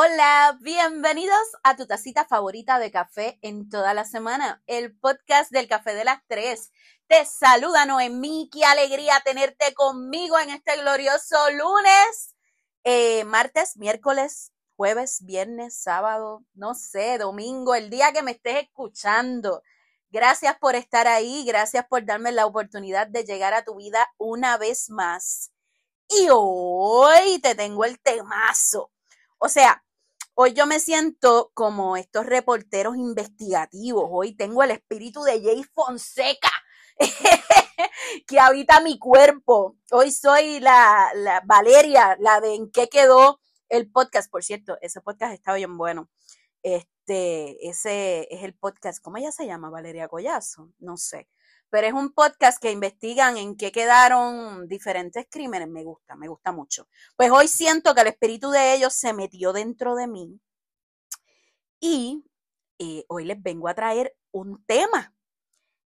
Hola, bienvenidos a tu tacita favorita de café en toda la semana, el podcast del café de las tres. Te saluda Noemí, qué alegría tenerte conmigo en este glorioso lunes, eh, martes, miércoles, jueves, viernes, sábado, no sé, domingo, el día que me estés escuchando. Gracias por estar ahí, gracias por darme la oportunidad de llegar a tu vida una vez más. Y hoy te tengo el temazo. O sea, hoy yo me siento como estos reporteros investigativos. Hoy tengo el espíritu de Jay Fonseca que habita mi cuerpo. Hoy soy la, la Valeria, la de en qué quedó el podcast, por cierto, ese podcast está bien bueno. Este, ese es el podcast, ¿cómo ella se llama? Valeria Collazo, no sé. Pero es un podcast que investigan en qué quedaron diferentes crímenes. Me gusta, me gusta mucho. Pues hoy siento que el espíritu de ellos se metió dentro de mí. Y eh, hoy les vengo a traer un tema.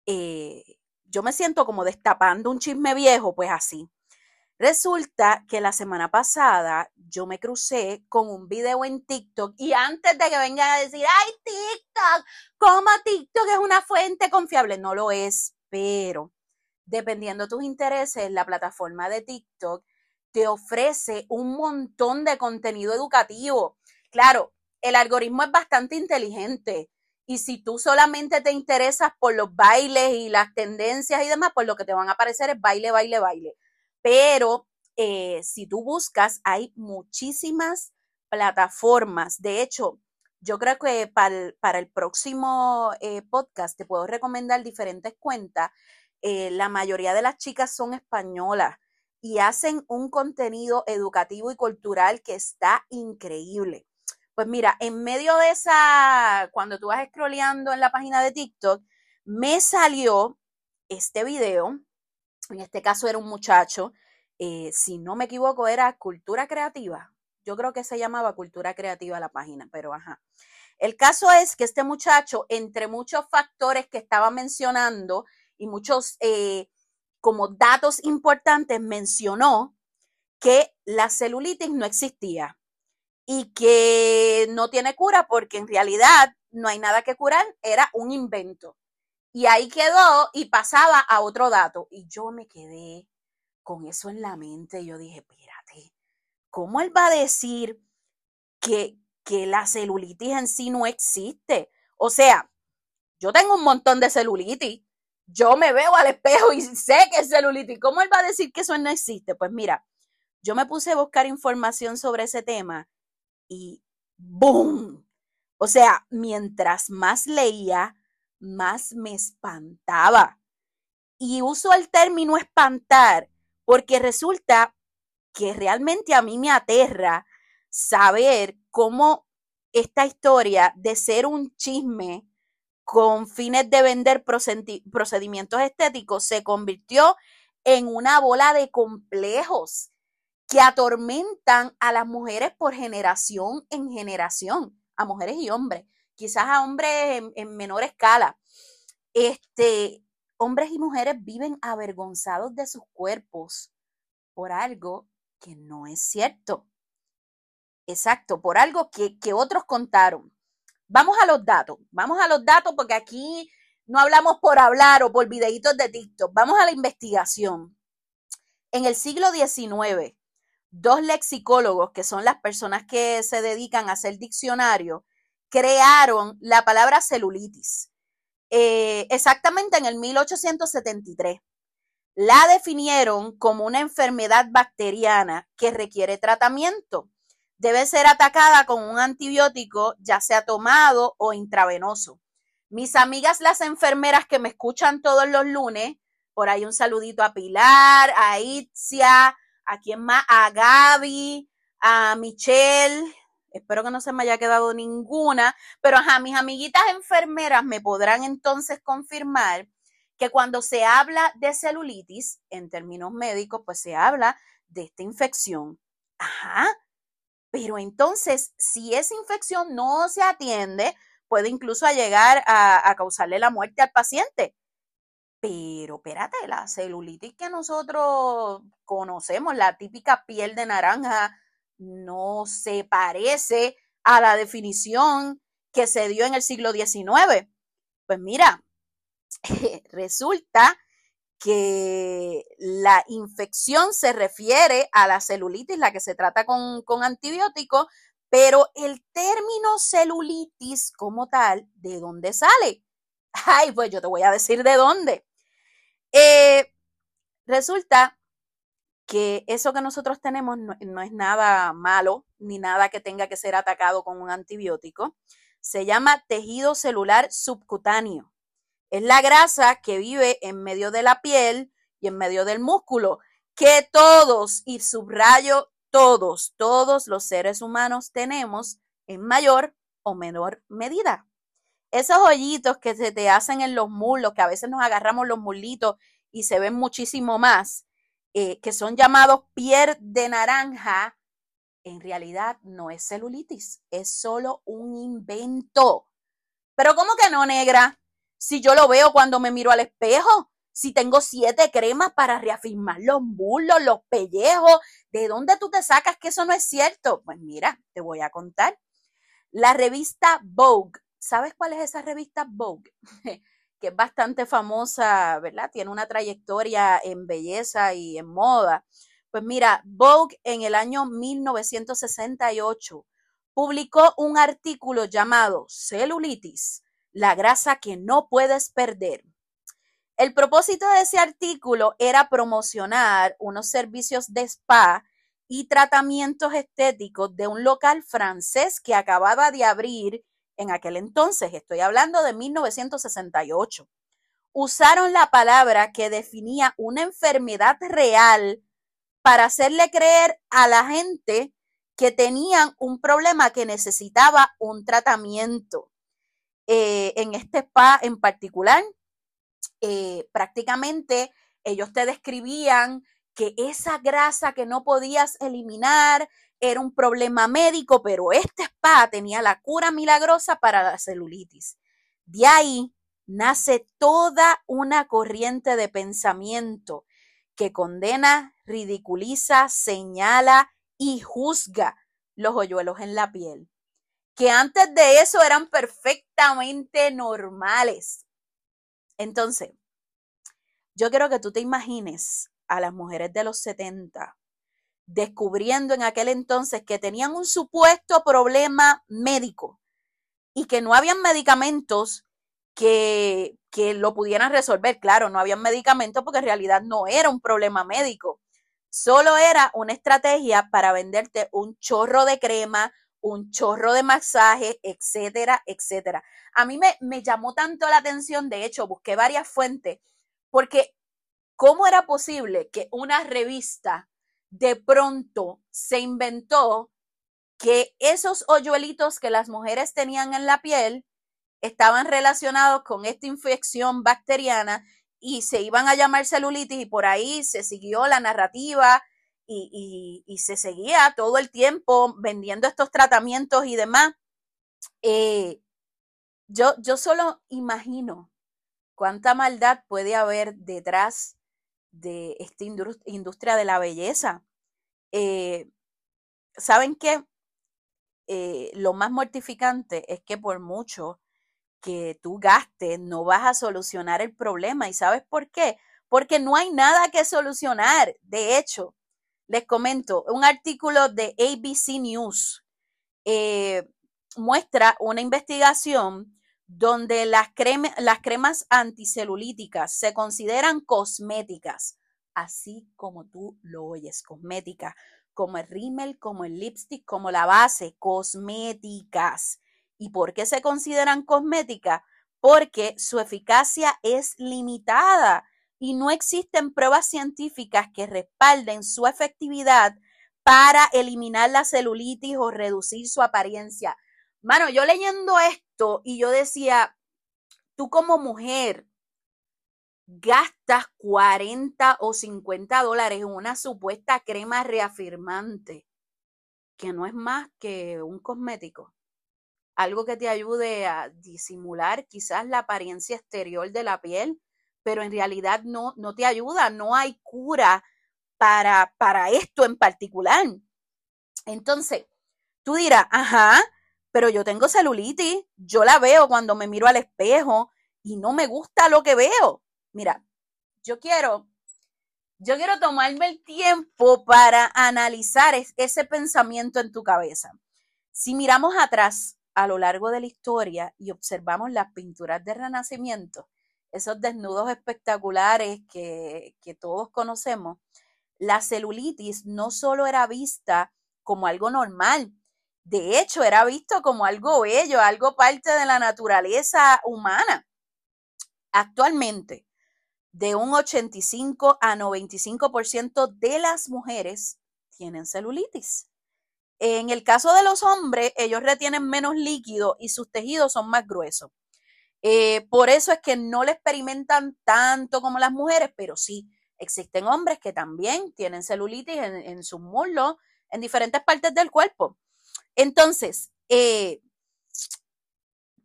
Eh, yo me siento como destapando un chisme viejo, pues así. Resulta que la semana pasada yo me crucé con un video en TikTok y antes de que vengan a decir, ay, TikTok, ¿cómo TikTok es una fuente confiable? No lo es, pero dependiendo de tus intereses, la plataforma de TikTok te ofrece un montón de contenido educativo. Claro, el algoritmo es bastante inteligente. Y si tú solamente te interesas por los bailes y las tendencias y demás, pues lo que te van a aparecer es baile, baile, baile pero eh, si tú buscas, hay muchísimas plataformas. De hecho, yo creo que para el, próximo eh, podcast te puedo recomendar diferentes cuentas. Eh, la mayoría de las chicas son españolas y hacen un contenido educativo y cultural que está increíble. Pues mira, en medio de esa, cuando tú vas scrolleando en la página de TikTok, me salió este video en este caso era un muchacho, eh, si no me equivoco, era Cultura Creativa. Yo creo que se llamaba Cultura Creativa la página, pero ajá. El caso es que este muchacho, entre muchos factores que estaba mencionando y muchos eh, como datos importantes, mencionó que la celulitis no existía y que no tiene cura porque en realidad no hay nada que curar, era un invento. Y ahí quedó y pasaba a otro dato. Y yo me quedé con eso en la mente. Yo dije, ¿cómo él va a decir que, que la celulitis en sí no existe? O sea, yo tengo un montón de celulitis. Yo me veo al espejo y sé que es celulitis. ¿Cómo él va a decir que eso no existe? Pues mira, yo me puse a buscar información sobre ese tema y ¡boom! O sea, mientras más leía, más me espantaba. Y uso el término espantar porque resulta que realmente a mí me aterra saber cómo esta historia de ser un chisme con fines de vender procedimientos estéticos se convirtió en una bola de complejos que atormentan a las mujeres por generación en generación, a mujeres y hombres quizás a hombres en, menor escala. Este, hombres y mujeres viven avergonzados de sus cuerpos por algo que no es cierto. Exacto, por algo que, que otros contaron. Vamos a los datos, vamos a los datos porque aquí no hablamos por hablar o por videitos de TikTok, vamos a la investigación. En el siglo XIX, dos lexicólogos, que son las personas que se dedican a hacer diccionario, crearon la palabra celulitis. Eh, exactamente en el 1873. La definieron como una enfermedad bacteriana que requiere tratamiento. Debe ser atacada con un antibiótico, ya sea tomado o intravenoso. Mis amigas las enfermeras que me escuchan todos los lunes, por ahí un saludito a Pilar, a Itzia, a quien más, a Gaby, a Michelle, Espero que no se me haya quedado ninguna, pero ajá, mis amiguitas enfermeras me podrán entonces confirmar que cuando se habla de celulitis, en términos médicos, pues se habla de esta infección. Ajá, pero entonces, si esa infección no se atiende, puede incluso llegar a, a causarle la muerte al paciente. Pero espérate, la celulitis que nosotros conocemos, la típica piel de naranja, no se parece a la definición que se dio en el siglo XIX. Pues mira, resulta que la infección se refiere a la celulitis, la que se trata con, con antibióticos, pero el término celulitis como tal, ¿de dónde sale? Ay, pues yo te voy a decir de dónde. Eh, resulta que eso que nosotros tenemos no, no, es nada malo ni nada que tenga que ser atacado con un antibiótico. Se llama tejido celular subcutáneo. Es la grasa que vive en medio de la piel y en medio del músculo, que todos, y subrayo todos, todos los seres humanos tenemos en mayor o menor medida. Esos hoyitos que se te hacen en los muslos, que a veces nos agarramos los muslitos y se ven muchísimo más, eh, que son llamados piel de naranja, en realidad no es celulitis, es solo un invento. Pero ¿cómo que no, negra? Si yo lo veo cuando me miro al espejo, si tengo siete cremas para reafirmar los muslos, los pellejos, ¿de dónde tú te sacas que eso no es cierto? Pues mira, te voy a contar. La revista Vogue, ¿sabes cuál es esa revista Vogue? que es bastante famosa, ¿verdad? Tiene una trayectoria en belleza y en moda. Pues mira, Vogue en el año 1968 publicó un artículo llamado Celulitis, la grasa que no puedes perder. El propósito de ese artículo era promocionar unos servicios de spa y tratamientos estéticos de un local francés que acababa de abrir en aquel entonces, estoy hablando de 1968. Usaron la palabra que definía una enfermedad real para hacerle creer a la gente que tenían un problema que necesitaba un tratamiento. Eh, en este spa en particular, eh, prácticamente ellos te describían que esa grasa que no podías eliminar era un problema médico, pero este spa tenía la cura milagrosa para la celulitis. De ahí nace toda una corriente de pensamiento que condena, ridiculiza, señala y juzga los hoyuelos en la piel, que antes de eso eran perfectamente normales. Entonces, yo quiero que tú te imagines a las mujeres de los 70 descubriendo en aquel entonces que tenían un supuesto problema médico y que no habían medicamentos que, que lo pudieran resolver. Claro, no habían medicamentos porque en realidad no era un problema médico. Solo era una estrategia para venderte un chorro de crema, un chorro de masaje, etcétera, etcétera. A mí me, me llamó tanto la atención, de hecho, busqué varias fuentes, porque ¿cómo era posible que una revista de pronto se inventó que esos hoyuelitos que las mujeres tenían en la piel estaban relacionados con esta infección bacteriana y se iban a llamar celulitis y por ahí se siguió la narrativa y, se seguía todo el tiempo vendiendo estos tratamientos y demás. Eh, yo, yo solo imagino cuánta maldad puede haber detrás de esta industria de la belleza. Eh, ¿Saben qué? Eh, lo más mortificante es que por mucho que tú gastes, no vas a solucionar el problema. ¿Y sabes por qué? Porque no hay nada que solucionar. De hecho, les comento, un artículo de ABC News eh, muestra una investigación donde las, cremas anticelulíticas se consideran cosméticas, así como tú lo oyes, cosméticas, como el rímel, como el lipstick, como la base, cosméticas. ¿Y por qué se consideran cosméticas? Porque su eficacia es limitada y no existen pruebas científicas que respalden su efectividad para eliminar la celulitis o reducir su apariencia. Mano, yo leyendo esto y yo decía, tú como mujer gastas 40 o 50 dólares en una supuesta crema reafirmante, que no es más que un cosmético. Algo que te ayude a disimular quizás la apariencia exterior de la piel, pero en realidad no, no te ayuda, no hay cura para, para esto en particular. Entonces, tú dirás, ajá, pero yo tengo celulitis, yo la veo cuando me miro al espejo y no me gusta lo que veo. Mira, yo quiero, yo quiero tomarme el tiempo para analizar ese pensamiento en tu cabeza. Si miramos atrás a lo largo de la historia y observamos las pinturas de Renacimiento, esos desnudos espectaculares que, todos conocemos, la celulitis no solo era vista como algo normal, de hecho era visto como algo bello, algo parte de la naturaleza humana. Actualmente, de un 85 a 95% de las mujeres tienen celulitis. En el caso de los hombres, ellos retienen menos líquido y sus tejidos son más gruesos. Eh, por eso es que no le experimentan tanto como las mujeres, pero sí, existen hombres que también tienen celulitis en, en sus muslos, en diferentes partes del cuerpo. Entonces, eh,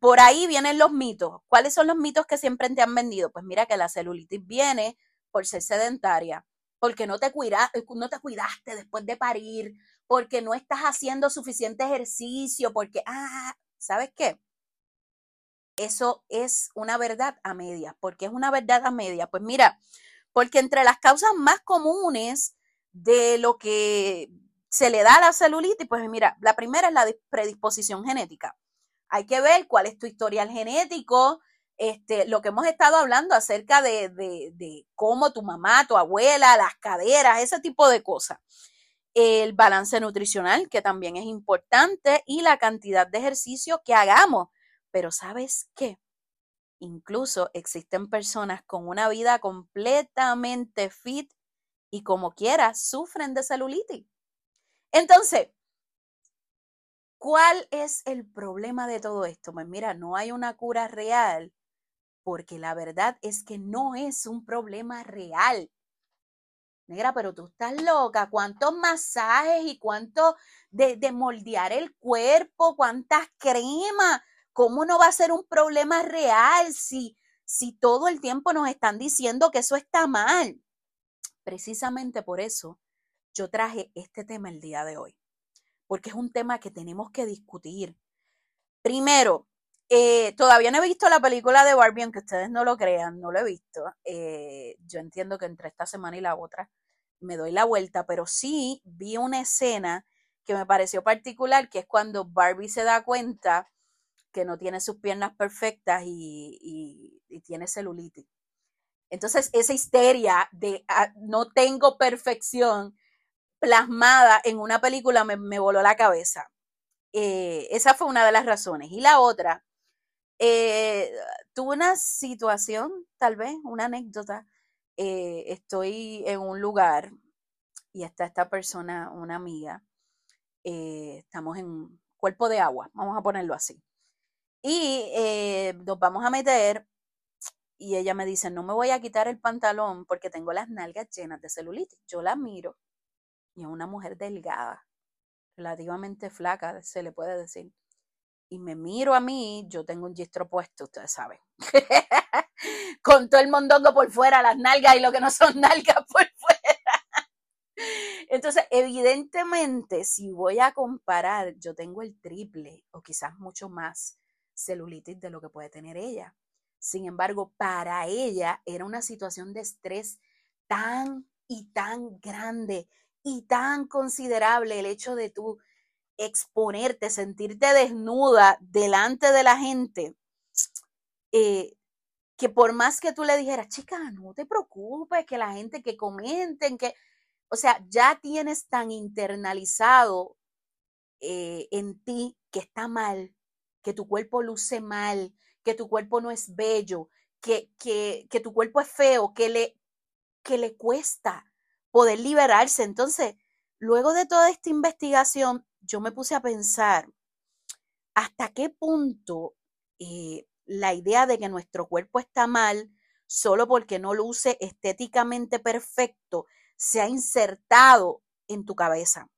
por ahí vienen los mitos. ¿Cuáles son los mitos que siempre te han vendido? Pues mira que la celulitis viene por ser sedentaria, porque no te, no te cuidaste después de parir, porque no estás haciendo suficiente ejercicio, porque, ah, ¿sabes qué? Eso es una verdad a media. ¿Por qué es una verdad a media? Pues mira, porque entre las causas más comunes de lo que se le da la celulitis, pues mira, la primera es la predisposición genética. Hay que ver cuál es tu historial genético, este, lo que hemos estado hablando acerca de, de, de cómo tu mamá, tu abuela, las caderas, ese tipo de cosas. El balance nutricional, que también es importante, y la cantidad de ejercicio que hagamos. Pero ¿sabes qué? Incluso existen personas con una vida completamente fit y como quiera sufren de celulitis. Entonces, ¿cuál es el problema de todo esto? Pues mira, no hay una cura real, porque la verdad es que no es un problema real. Negra, pero tú estás loca. ¿Cuántos masajes y cuánto de, de moldear el cuerpo? ¿Cuántas cremas? ¿Cómo no va a ser un problema real si, si todo el tiempo nos están diciendo que eso está mal? Precisamente por eso yo traje este tema el día de hoy, porque es un tema que tenemos que discutir. Primero, eh, todavía no he visto la película de Barbie, aunque ustedes no lo crean, no lo he visto. Eh, yo entiendo que entre esta semana y la otra me doy la vuelta, pero sí vi una escena que me pareció particular, que es cuando Barbie se da cuenta que no tiene sus piernas perfectas y, tiene celulitis. Entonces, esa histeria de ah, no tengo perfección plasmada en una película me, voló la cabeza. Eh, esa fue una de las razones. Y la otra, eh, tuve una situación, tal vez, una anécdota. Eh, estoy en un lugar y está esta persona, una amiga. estamos en cuerpo de agua, vamos a ponerlo así. Y nos vamos a meter y ella me dice, no me voy a quitar el pantalón porque tengo las nalgas llenas de celulitis. Yo la miro y a una mujer delgada, relativamente flaca, se le puede decir. Y me miro a mí, yo tengo un gistro puesto, ustedes saben. Con todo el mondongo por fuera, las nalgas y lo que no son nalgas por fuera. Entonces, evidentemente, si voy a comparar, yo tengo el triple o quizás mucho más celulitis de lo que puede tener ella. Sin embargo, para ella era una situación de estrés tan y tan grande y tan considerable el hecho de tú exponerte, sentirte desnuda delante de la gente, eh, que por más que tú le dijeras, chica, no te preocupes, que la gente que comenten, que, o sea, ya tienes tan internalizado eh, en ti que está mal, que tu cuerpo luce mal, que tu cuerpo no es bello, que, que, que tu cuerpo es feo, que le, que le cuesta poder liberarse. Entonces, luego de toda esta investigación, yo me puse a pensar hasta qué punto eh, la idea de que nuestro cuerpo está mal solo porque no luce estéticamente perfecto se ha insertado en tu cabeza.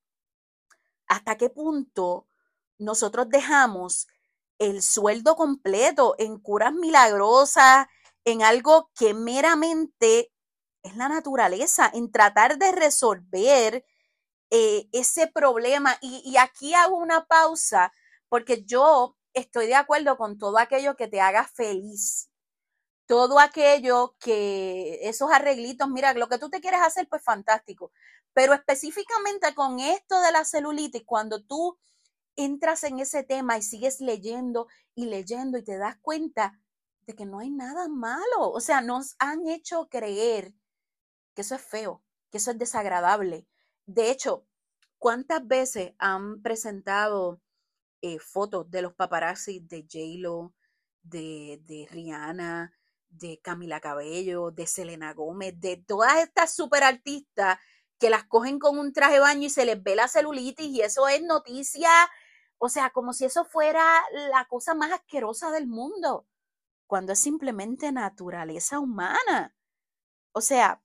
Hasta qué punto nosotros dejamos el sueldo completo en curas milagrosas, en algo que meramente es la naturaleza, en tratar de resolver eh, ese problema. Y, aquí hago una pausa porque yo estoy de acuerdo con todo aquello que te haga feliz. Todo aquello que, esos arreglitos, mira, lo que tú te quieres hacer, pues fantástico. Pero específicamente con esto de la celulitis, cuando tú entras en ese tema y sigues leyendo y leyendo y te das cuenta de que no hay nada malo. O sea, nos han hecho creer que eso es feo, que eso es desagradable. De hecho, ¿cuántas veces han presentado eh, fotos de los paparazzi de J-Lo, de, de Rihanna, de Camila Cabello, de Selena Gómez, de todas estas super artistas que las cogen con un traje de baño y se les ve la celulitis y eso es noticia, o sea, como si eso fuera la cosa más asquerosa del mundo, cuando es simplemente naturaleza humana. O sea,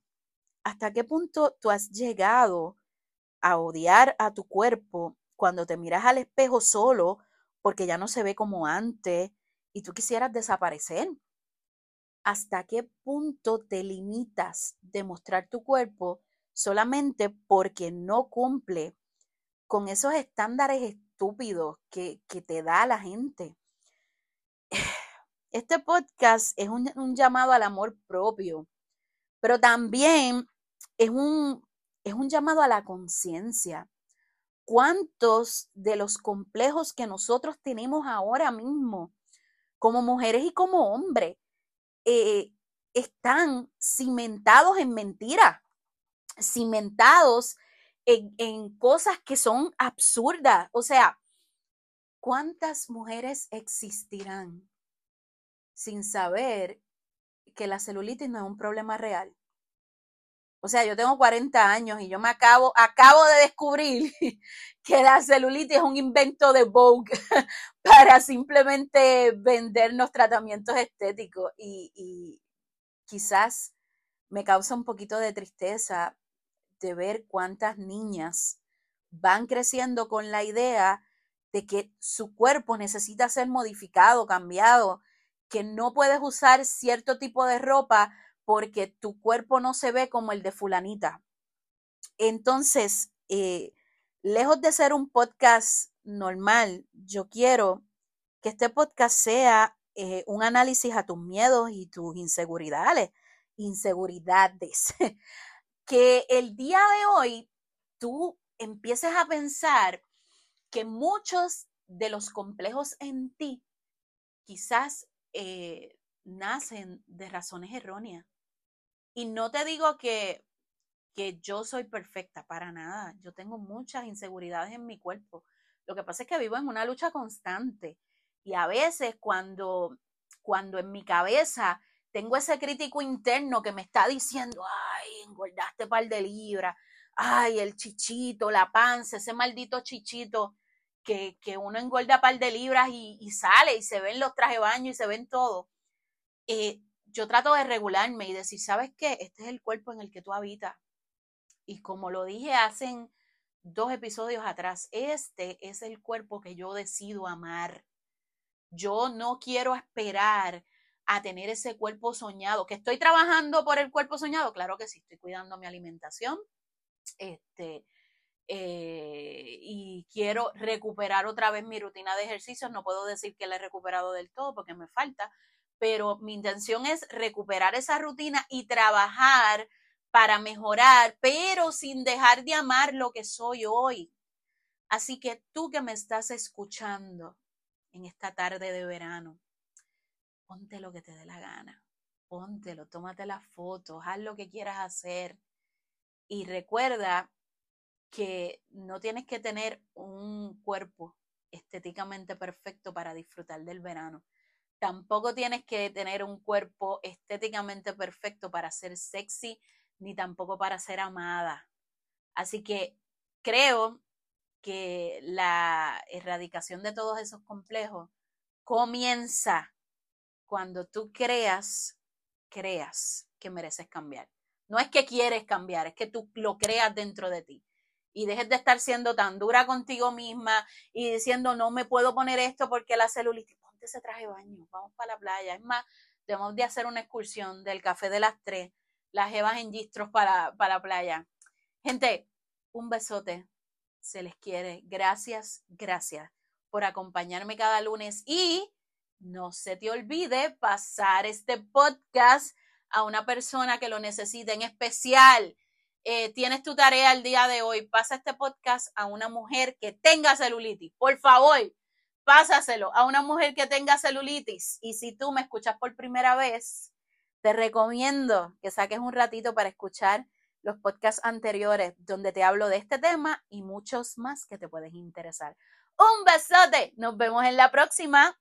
¿hasta qué punto tú has llegado a odiar a tu cuerpo cuando te miras al espejo solo porque ya no se ve como antes y tú quisieras desaparecer? ¿Hasta qué punto te limitas de mostrar tu cuerpo solamente porque no cumple con esos estándares estúpidos que, te da la gente? Este podcast es un, un llamado al amor propio, pero también es un, es un llamado a la conciencia. ¿Cuántos de los complejos que nosotros tenemos ahora mismo, como mujeres y como hombres, eh, están cimentados en mentiras, cimentados en, en cosas que son absurdas? O sea, ¿cuántas mujeres existirán sin saber que la celulitis no es un problema real? O sea, yo tengo 40 años y yo me acabo, acabo de descubrir que la celulitis es un invento de Vogue para simplemente vendernos tratamientos estéticos y, y quizás me causa un poquito de tristeza de ver cuántas niñas van creciendo con la idea de que su cuerpo necesita ser modificado, cambiado, que no puedes usar cierto tipo de ropa porque tu cuerpo no se ve como el de fulanita. Entonces, eh, lejos de ser un podcast normal, yo quiero que este podcast sea eh, un análisis a tus miedos y tus inseguridades, inseguridades. que el día de hoy tú empieces a pensar que muchos de los complejos en ti quizás eh, nacen de razones erróneas. Y no te digo que, que yo soy perfecta, para nada. Yo tengo muchas inseguridades en mi cuerpo. Lo que pasa es que vivo en una lucha constante. Y a veces cuando, cuando en mi cabeza tengo ese crítico interno que me está diciendo, ay, engordaste par de libras, ay, el chichito, la panza, ese maldito chichito, que, que uno engorda par de libras y, sale y se ven los trajes de baño y se ven todo. Eh, yo trato de regularme y decir, ¿sabes qué? Este es el cuerpo en el que tú habitas. Y como lo dije hace dos episodios atrás, este es el cuerpo que yo decido amar. Yo no quiero esperar a tener ese cuerpo soñado. ¿Que estoy trabajando por el cuerpo soñado? Claro que sí, estoy cuidando mi alimentación. Este, eh, y quiero recuperar otra vez mi rutina de ejercicios. No puedo decir que la he recuperado del todo porque me falta, pero mi intención es recuperar esa rutina y trabajar para mejorar, pero sin dejar de amar lo que soy hoy. Así que tú que me estás escuchando en esta tarde de verano, ponte lo que te dé la gana, póntelo, tómate las fotos, haz lo que quieras hacer y recuerda que no tienes que tener un cuerpo estéticamente perfecto para disfrutar del verano. Tampoco tienes que tener un cuerpo estéticamente perfecto para ser sexy, ni tampoco para ser amada. Así que creo que la erradicación de todos esos complejos comienza cuando tú creas, creas que mereces cambiar. No es que quieres cambiar, es que tú lo creas dentro de ti. Y dejes de estar siendo tan dura contigo misma y diciendo, no me puedo poner esto porque la celulitis ese traje de baño, vamos para la playa. Es más, debemos de hacer una excursión del café de las tres, las jevas en gistros para, para la playa. Gente, un besote, se les quiere. Gracias, gracias por acompañarme cada lunes y no se te olvide pasar este podcast a una persona que lo necesite en especial. Eh, tienes tu tarea el día de hoy, pasa este podcast a una mujer que tenga celulitis. Por favor, pásaselo a una mujer que tenga celulitis. Y si tú me escuchas por primera vez, te recomiendo que saques un ratito para escuchar los podcasts anteriores donde te hablo de este tema y muchos más que te pueden interesar. Un besote, nos vemos en la próxima.